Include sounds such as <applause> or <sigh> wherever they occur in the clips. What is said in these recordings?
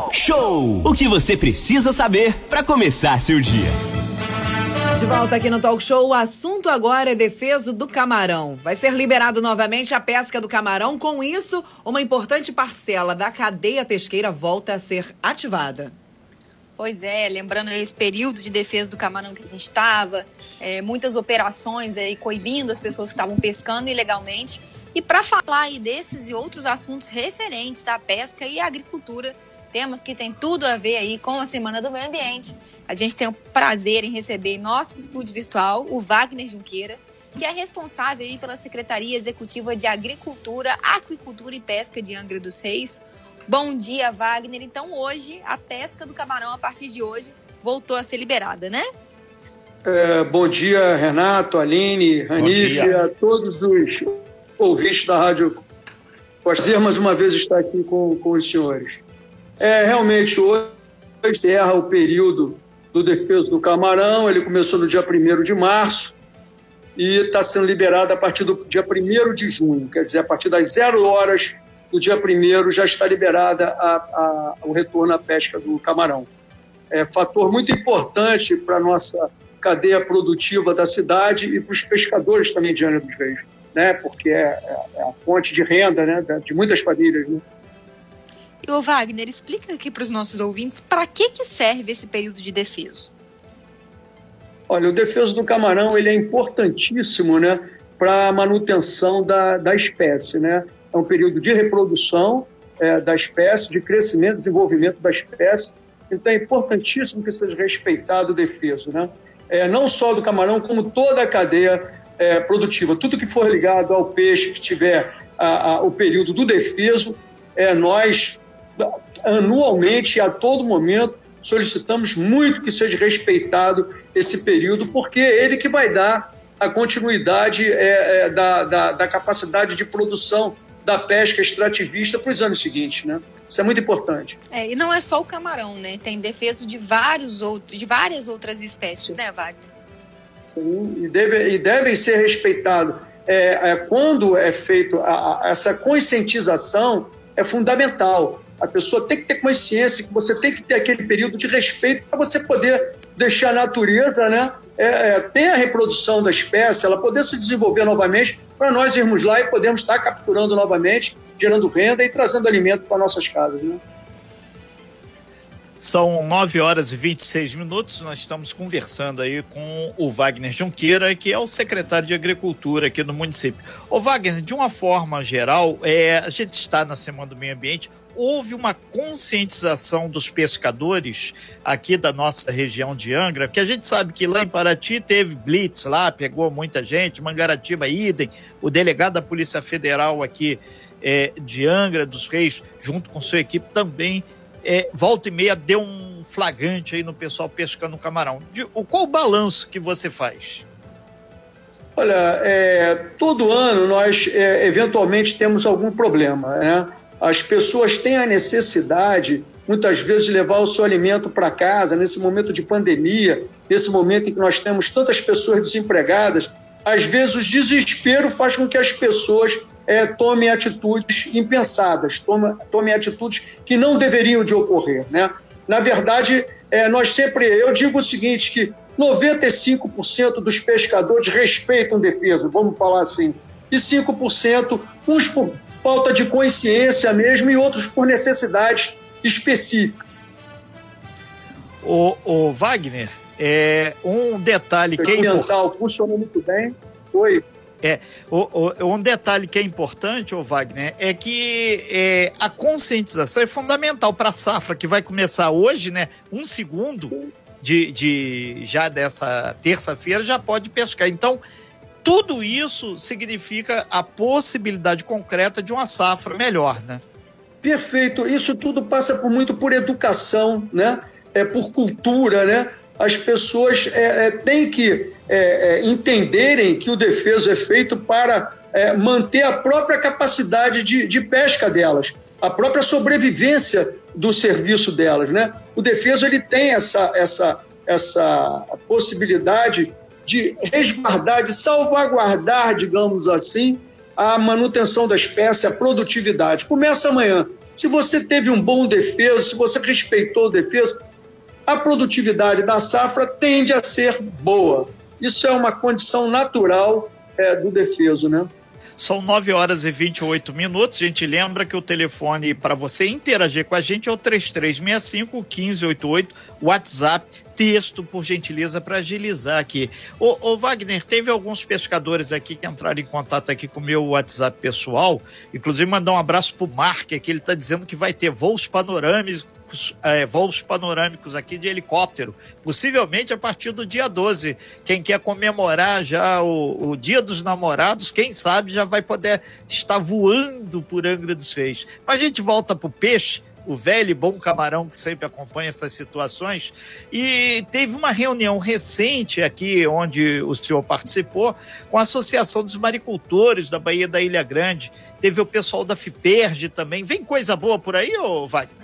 Talk Show. O que você precisa saber para começar seu dia. De volta aqui no Talk Show, o assunto agora é defeso do camarão. Vai ser liberado novamente a pesca do camarão. Com isso, uma importante parcela da cadeia pesqueira volta a ser ativada. Pois é, lembrando esse período de defesa do camarão que a gente estava, é, muitas operações aí coibindo as pessoas que estavam pescando ilegalmente. E para falar aí desses e outros assuntos referentes à pesca e à agricultura, temas que tem tudo a ver aí com a Semana do Meio Ambiente. A gente tem o prazer em receber em nosso estúdio virtual o Wagner Junqueira, que é responsável aí pela Secretaria Executiva de Agricultura, Aquicultura e Pesca de Angra dos Reis. Bom dia, Wagner. Então, hoje, a pesca do camarão, a partir de hoje, voltou a ser liberada, né? É, bom dia, Renato, Aline, Ranife, a todos os ouvintes da Rádio Prazer mais uma vez estar aqui com, com os senhores. É, realmente, hoje encerra o período do defeso do camarão, ele começou no dia 1 de março e está sendo liberado a partir do dia 1 de junho, quer dizer, a partir das zero horas do dia 1 já está liberada a, a, o retorno à pesca do camarão. É fator muito importante para a nossa cadeia produtiva da cidade e para os pescadores também de Angra dos Reis, né? porque é, é, a fonte de renda né? de muitas famílias. Né? E o Wagner, explica aqui para os nossos ouvintes para que, que serve esse período de defeso. Olha, o defeso do camarão ele é importantíssimo né, para a manutenção da, da espécie. Né? É um período de reprodução é, da espécie, de crescimento e desenvolvimento da espécie. Então é importantíssimo que seja respeitado o defeso. Né? É, não só do camarão, como toda a cadeia é, produtiva. Tudo que for ligado ao peixe que tiver a, a, o período do defeso, é, nós anualmente, a todo momento, solicitamos muito que seja respeitado esse período, porque é ele que vai dar a continuidade é, é, da, da, da, capacidade de produção da pesca extrativista para os anos seguintes, né? Isso é muito importante. É, e não é só o camarão, né? Tem defeso de vários outros, de várias outras espécies, Sim. né, Wagner? Sim, e, deve, e devem ser respeitados. É, é, quando é feito a, a, essa conscientização, é fundamental. A pessoa tem que ter consciência que você tem que ter aquele período de respeito para você poder deixar a natureza, né, é, é, ter a reprodução da espécie, ela poder se desenvolver novamente, para nós irmos lá e podermos estar capturando novamente, gerando renda e trazendo alimento para nossas casas. Né? São 9 horas e 26 minutos. Nós estamos conversando aí com o Wagner Junqueira, que é o secretário de Agricultura aqui no município. Ô Wagner, de uma forma geral, é, a gente está na Semana do Meio Ambiente. Houve uma conscientização dos pescadores aqui da nossa região de Angra, que a gente sabe que lá em Paraty teve blitz lá, pegou muita gente, Mangaratiba, idem, o delegado da Polícia Federal aqui é, de Angra dos Reis, junto com sua equipe, também é, volta e meia deu um flagrante aí no pessoal pescando camarão. De, o, qual o balanço que você faz? Olha, é, todo ano nós é, eventualmente temos algum problema. Né? As pessoas têm a necessidade, muitas vezes, de levar o seu alimento para casa, nesse momento de pandemia, nesse momento em que nós temos tantas pessoas desempregadas. Às vezes, o desespero faz com que as pessoas é, tome atitudes impensadas, tome, tome atitudes que não deveriam de ocorrer. Né? Na verdade, é, nós sempre, eu digo o seguinte, que 95% dos pescadores respeitam defesa, vamos falar assim, e 5%, uns por falta de consciência mesmo e outros por necessidades específicas. O, o Wagner, é, um detalhe que é importante... funciona muito bem. Oi. É, o, o, um detalhe que é importante, o Wagner, é que é, a conscientização é fundamental para a safra que vai começar hoje, né? Um segundo de, de já dessa terça-feira já pode pescar. Então, tudo isso significa a possibilidade concreta de uma safra melhor, né? Perfeito. Isso tudo passa por muito por educação, né? É por cultura, né? as pessoas é, é, têm que é, é, entenderem que o defeso é feito para é, manter a própria capacidade de, de, pesca delas, a própria sobrevivência do serviço delas. Né? O defeso ele tem essa, essa, essa possibilidade de resguardar, de salvaguardar, digamos assim, a manutenção da espécie, a produtividade. Começa amanhã. Se você teve um bom defeso, se você respeitou o defeso, a produtividade da safra tende a ser boa. Isso é uma condição natural é, do defeso, né? São 9 horas e 28 minutos. A gente lembra que o telefone para você interagir com a gente é o 3365 1588, WhatsApp, texto, por gentileza, para agilizar aqui. Ô, ô, Wagner, teve alguns pescadores aqui que entraram em contato aqui com o meu WhatsApp pessoal, inclusive mandar um abraço pro Mark, que ele está dizendo que vai ter voos panorâmicos é, voos panorâmicos aqui de helicóptero, possivelmente a partir do dia 12. Quem quer comemorar já o, o Dia dos Namorados, quem sabe já vai poder estar voando por Angra dos Reis. Mas a gente volta para o peixe o velho e bom camarão que sempre acompanha essas situações. E teve uma reunião recente aqui, onde o senhor participou, com a Associação dos Maricultores da Baía da Ilha Grande. Teve o pessoal da FIPERG também. Vem coisa boa por aí, ô Wagner?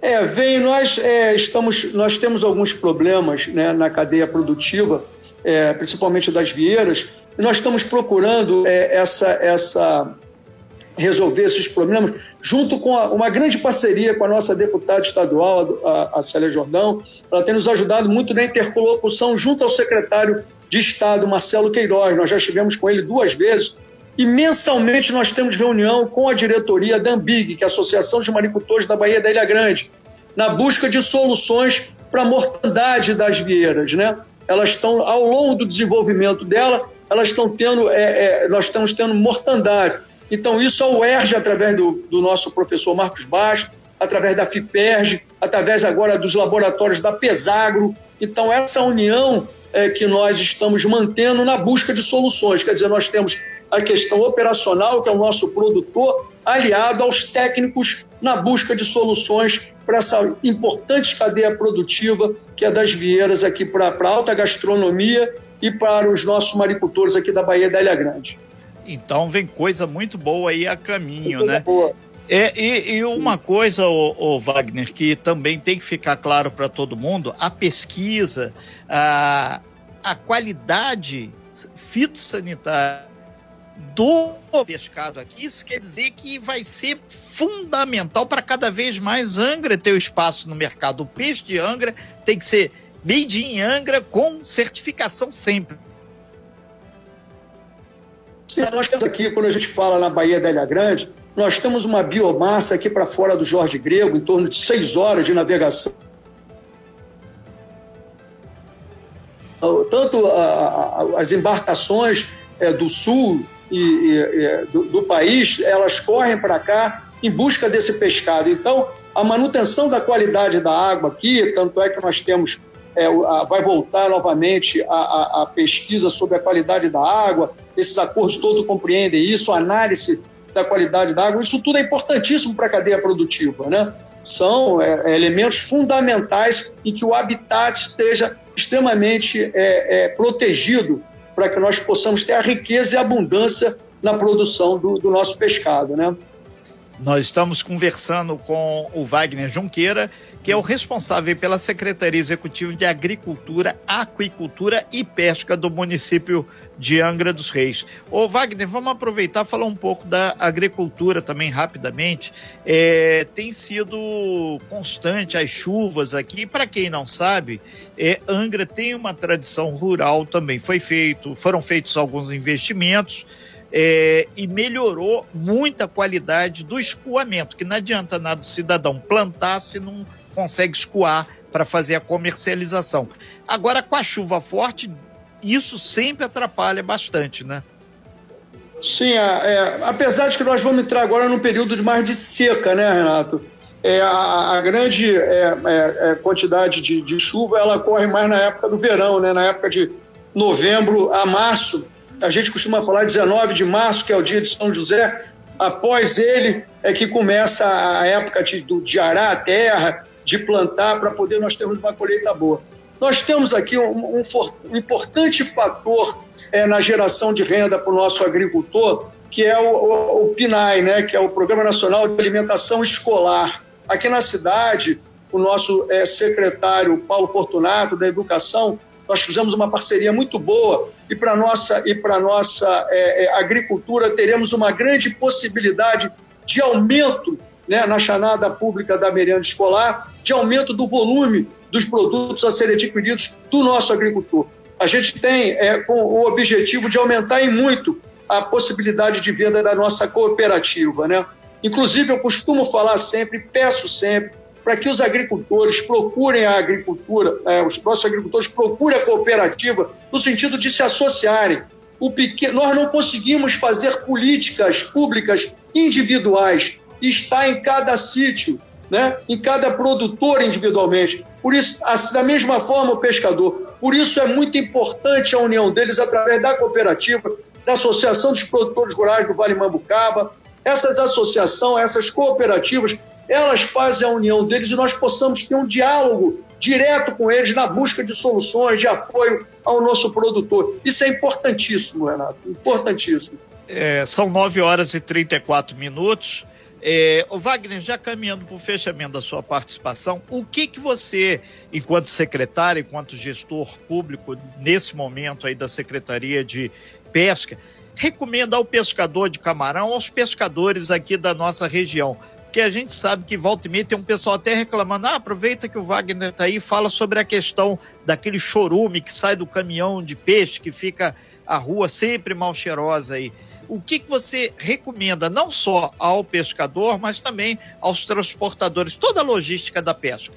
É, vem, nós é, estamos, nós temos alguns problemas né, na cadeia produtiva, é, principalmente das vieiras, e nós estamos procurando é, essa, essa resolver esses problemas junto com a, uma grande parceria com a nossa deputada estadual, a, a Célia Jordão. Ela tem nos ajudado muito na interlocução junto ao secretário de Estado, Marcelo Queiroz. Nós já estivemos com ele duas vezes e mensalmente nós temos reunião com a diretoria da Ambig, que é a Associação de Maricultores da Bahia da Ilha Grande, na busca de soluções para a mortandade das vieiras. Né? Elas estão, ao longo do desenvolvimento dela, elas estão tendo, é, é, nós estamos tendo mortandade. Então, isso a UERJ, através do, do nosso professor Marcos Bastos, através da FIPERJ, através agora dos laboratórios da Pesagro. Então, essa união é, que nós estamos mantendo na busca de soluções. Quer dizer, nós temos a questão operacional, que é o nosso produtor, aliado aos técnicos na busca de soluções para essa importante cadeia produtiva que é das vieiras aqui para a alta gastronomia e para os nossos maricultores aqui da Bahia da Ilha Grande. Então vem coisa muito boa aí a caminho, né? Boa. É, e, e, uma coisa, o, o, Wagner, que também tem que ficar claro para todo mundo: a pesquisa, a, a qualidade fitossanitária do pescado aqui, isso quer dizer que vai ser fundamental para cada vez mais Angra ter o espaço no mercado. O peixe de Angra tem que ser made in Angra com certificação sempre. Nós temos aqui, quando a gente fala na Baía da Ilha Grande, nós temos uma biomassa aqui para fora do Jorge Grego, em torno de seis horas de navegação. Tanto a, a, as embarcações é, do sul e, e, do, do país, elas correm para cá em busca desse pescado. Então, a manutenção da qualidade da água aqui, tanto é que nós temos, é, a, vai voltar novamente a, a, a, pesquisa sobre a qualidade da água, esses acordos todos compreendem isso, a análise da qualidade da água, isso tudo é importantíssimo para a cadeia produtiva, né? São é, é, elementos fundamentais em que o habitat esteja extremamente é, é, protegido para que nós possamos ter a riqueza e a abundância na produção do, do nosso pescado, né? Nós estamos conversando com o Wagner Junqueira, que é o responsável pela Secretaria Executiva de Agricultura, Aquicultura e Pesca do município de Angra dos Reis. Ô Wagner, vamos aproveitar e falar um pouco da agricultura também rapidamente. É, tem sido constante as chuvas aqui. Para quem não sabe, é, Angra tem uma tradição rural também. Foi feito, foram feitos alguns investimentos. É, e melhorou muito a qualidade do escoamento, que não adianta nada o cidadão plantar se não consegue escoar para fazer a comercialização. Agora, com a chuva forte, isso sempre atrapalha bastante, né? Sim, é, é, apesar de que nós vamos entrar agora num período de mais de seca, né, Renato? É, a, a, grande é, é, é, quantidade de, de, chuva ela ocorre mais na época do verão, né? na época de novembro a março. A gente costuma falar 19 de março, que é o dia de São José. Após ele é que começa a época de, de arar a terra, de plantar, para poder nós termos uma colheita boa. Nós temos aqui um, um, um importante fator é, na geração de renda para o nosso agricultor, que é o, o, o, PNAE, né, que é o Programa Nacional de Alimentação Escolar. Aqui na cidade, o nosso é, secretário Paulo Fortunato, da Educação, nós fizemos uma parceria muito boa e para nossa e para nossa é, é, agricultura teremos uma grande possibilidade de aumento né, na chamada pública da merenda escolar, de aumento do volume dos produtos a serem adquiridos do nosso agricultor. A gente tem é, com o objetivo de aumentar em muito a possibilidade de venda da nossa cooperativa. Né? Inclusive, eu costumo falar sempre, peço sempre, para que os agricultores procurem a agricultura, é, os nossos agricultores procurem a cooperativa no sentido de se associarem. O pequeno, nós não conseguimos fazer políticas públicas individuais. Está em cada sítio, né? em cada produtor individualmente. Por isso, assim, da mesma forma, o pescador. Por isso é muito importante a união deles através da cooperativa, da Associação dos Produtores Rurais do Vale Mambucaba. Essas associações, essas cooperativas, elas fazem a união deles e nós possamos ter um diálogo direto com eles na busca de soluções, de apoio ao nosso produtor. Isso é importantíssimo, Renato, importantíssimo. É, são 9 horas e 34 minutos. É, o Wagner, já caminhando para o fechamento da sua participação, o que que você, enquanto secretário, enquanto gestor público, nesse momento aí da Secretaria de Pesca, recomenda ao pescador de camarão, aos pescadores aqui da nossa região? Porque a gente sabe que volta e meia tem um pessoal até reclamando, ah, aproveita que o Wagner está aí fala sobre a questão daquele chorume que sai do caminhão de peixe, que fica a rua sempre mal cheirosa aí o que, que você recomenda não só ao pescador, mas também aos transportadores, toda a logística da pesca?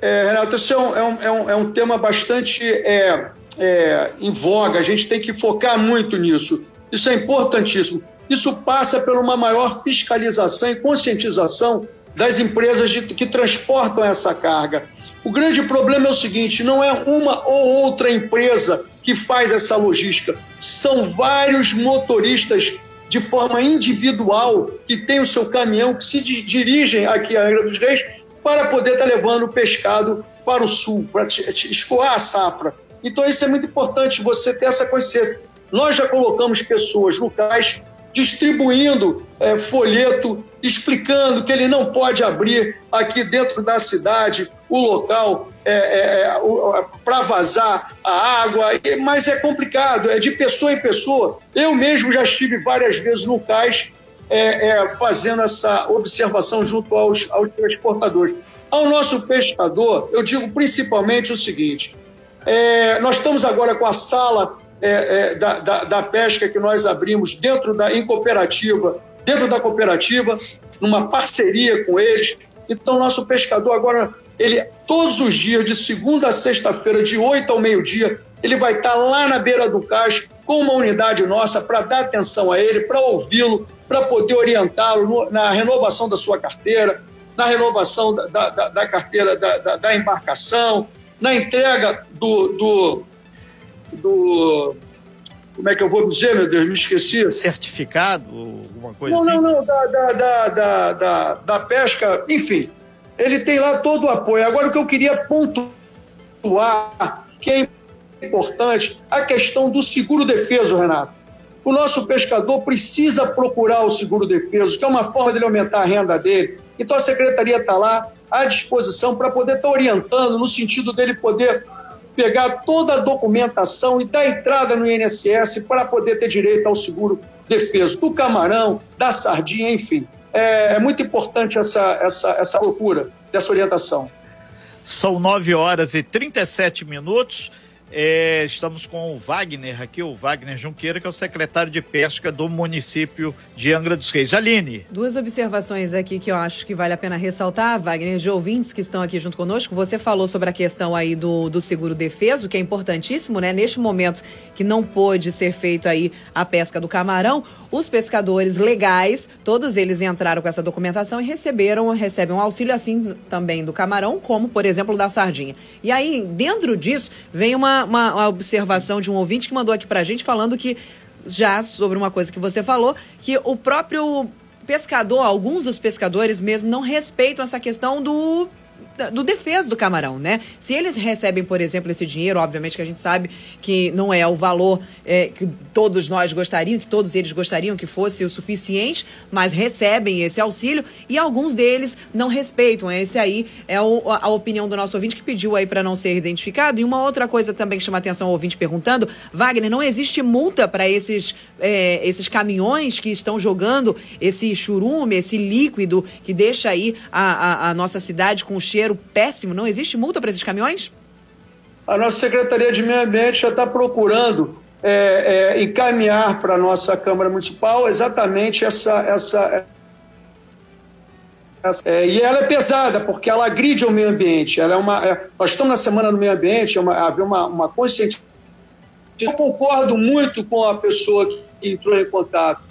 É, Renato, esse é um, é um, é um, é um tema bastante é, é, em voga, a gente tem que focar muito nisso. Isso é importantíssimo. Isso passa por uma maior fiscalização e conscientização das empresas de, que transportam essa carga. O grande problema é o seguinte: não é uma ou outra empresa que faz essa logística, são vários motoristas de forma individual que têm o seu caminhão, que se dirigem aqui à Angra dos Reis para poder estar levando o pescado para o sul, para escoar a safra. Então, isso é muito importante, você ter essa consciência. Nós já colocamos pessoas locais distribuindo é, folheto explicando que ele não pode abrir aqui dentro da cidade o local é, é, é para vazar a água, mas é complicado, é de pessoa em pessoa. Eu mesmo já estive várias vezes no cais é, é, fazendo essa observação junto aos, aos transportadores. Ao nosso pescador, eu digo principalmente o seguinte: nós estamos agora com a sala é, é, da, da, da, pesca que nós abrimos dentro da em cooperativa, dentro da cooperativa, numa parceria com eles. Então, nosso pescador agora, ele todos os dias, de segunda a sexta-feira, de 8 ao meio-dia, ele vai estar lá na beira do cais com uma unidade nossa para dar atenção a ele, para ouvi-lo, para poder orientá-lo na renovação da sua carteira, na renovação da, da, da carteira da, da, embarcação, na entrega do, do do. Como é que eu vou dizer, meu Deus? Me esqueci. Certificado? Alguma coisa não, assim? Não, não, da, da, da, da, da pesca, enfim. Ele tem lá todo o apoio. Agora, o que eu queria pontuar, que é importante, a questão do seguro defeso, Renato. O nosso pescador precisa procurar o seguro defeso, que é uma forma dele aumentar a renda dele. Então a secretaria está lá à disposição para poder estar tá orientando no sentido dele poder pegar toda a documentação e dar entrada no INSS para poder ter direito ao seguro defeso do camarão, da sardinha, enfim. É, é muito importante essa, essa, essa loucura dessa orientação. São 9 horas e 37 minutos. É, estamos com o Wagner aqui, o Wagner Junqueira, que é o secretário de Pesca do município de Angra dos Reis. Aline. Duas observações aqui que eu acho que vale a pena ressaltar, Wagner, de ouvintes que estão aqui junto conosco. Você falou sobre a questão aí do, do seguro defeso, que é importantíssimo, né? Neste momento que não pôde ser feito aí a pesca do camarão, os pescadores legais, todos eles entraram com essa documentação e receberam, recebem um auxílio assim também do camarão, como por exemplo da sardinha. E aí, dentro disso, vem uma, uma, uma observação de um ouvinte que mandou aqui pra gente falando que, já sobre uma coisa que você falou, que o próprio pescador, alguns dos pescadores mesmo, não respeitam essa questão do do defeso do camarão, né? Se eles recebem, por exemplo, esse dinheiro, obviamente que a gente sabe que não é o valor é, que todos nós gostariam, que todos eles gostariam que fosse o suficiente, mas recebem esse auxílio e alguns deles não respeitam. Esse aí é o, a opinião do nosso ouvinte que pediu aí para não ser identificado. E uma outra coisa também que chama atenção o ouvinte perguntando, Wagner, não existe multa para esses, é, esses caminhões que estão jogando esse churume, esse líquido que deixa aí a, a, a nossa cidade com um cheiro péssimo? Não existe multa para esses caminhões? A nossa Secretaria de Meio Ambiente já está procurando é, é, encaminhar para a nossa Câmara Municipal exatamente essa. essa, essa é, e ela é pesada, porque ela agride o meio ambiente. Ela é uma, é, nós estamos na Semana do Meio Ambiente, é uma, havia uma, uma conscientização. Eu concordo muito com a pessoa que entrou em contato.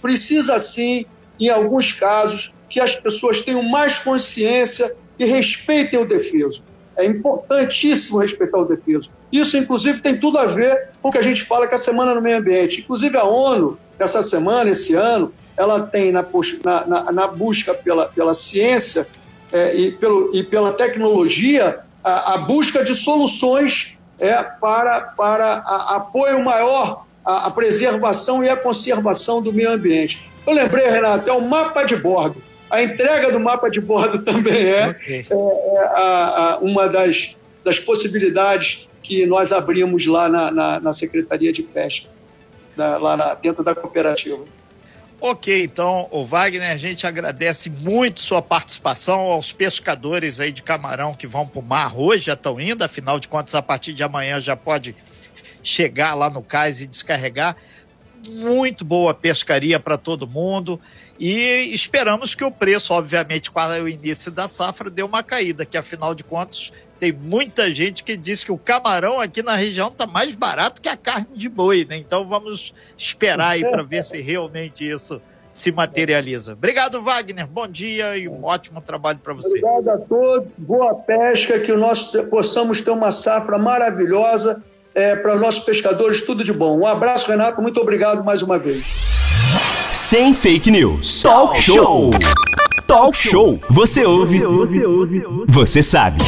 Precisa, sim, em alguns casos, que as pessoas tenham mais consciência e respeitem o defeso. É importantíssimo respeitar o defeso. Isso, inclusive, tem tudo a ver com o que a gente fala que é a Semana no Meio Ambiente. Inclusive, a ONU, essa semana, esse ano, ela tem na, na, na busca pela, pela ciência é, e, pelo, e pela tecnologia a, a busca de soluções é, para, para a, apoio maior à, à preservação e à conservação do meio ambiente. Eu lembrei, Renato, é o mapa de bordo. A entrega do mapa de bordo <laughs> também é, okay. é, é a, a, uma das, das possibilidades que nós abrimos lá na, na, na Secretaria de Pesca, da, lá na, dentro da cooperativa. Ok, então, o Wagner, a gente agradece muito sua participação aos pescadores aí de camarão que vão para o mar hoje, já estão indo, afinal de contas, a partir de amanhã já pode chegar lá no cais e descarregar. Muito boa pescaria para todo mundo. E esperamos que o preço, obviamente, com o início da safra, dê uma caída, que afinal de contas tem muita gente que diz que o camarão aqui na região está mais barato que a carne de boi, né? Então vamos esperar aí para ver se realmente isso se materializa. Obrigado, Wagner. Bom dia e um ótimo trabalho para você. Obrigado a todos. Boa pesca, que nós possamos ter uma safra maravilhosa é, para os nossos pescadores. Tudo de bom. Um abraço, Renato. Muito obrigado mais uma vez. Sem fake news. Talk show. Talk show. Você ouve. Você sabe.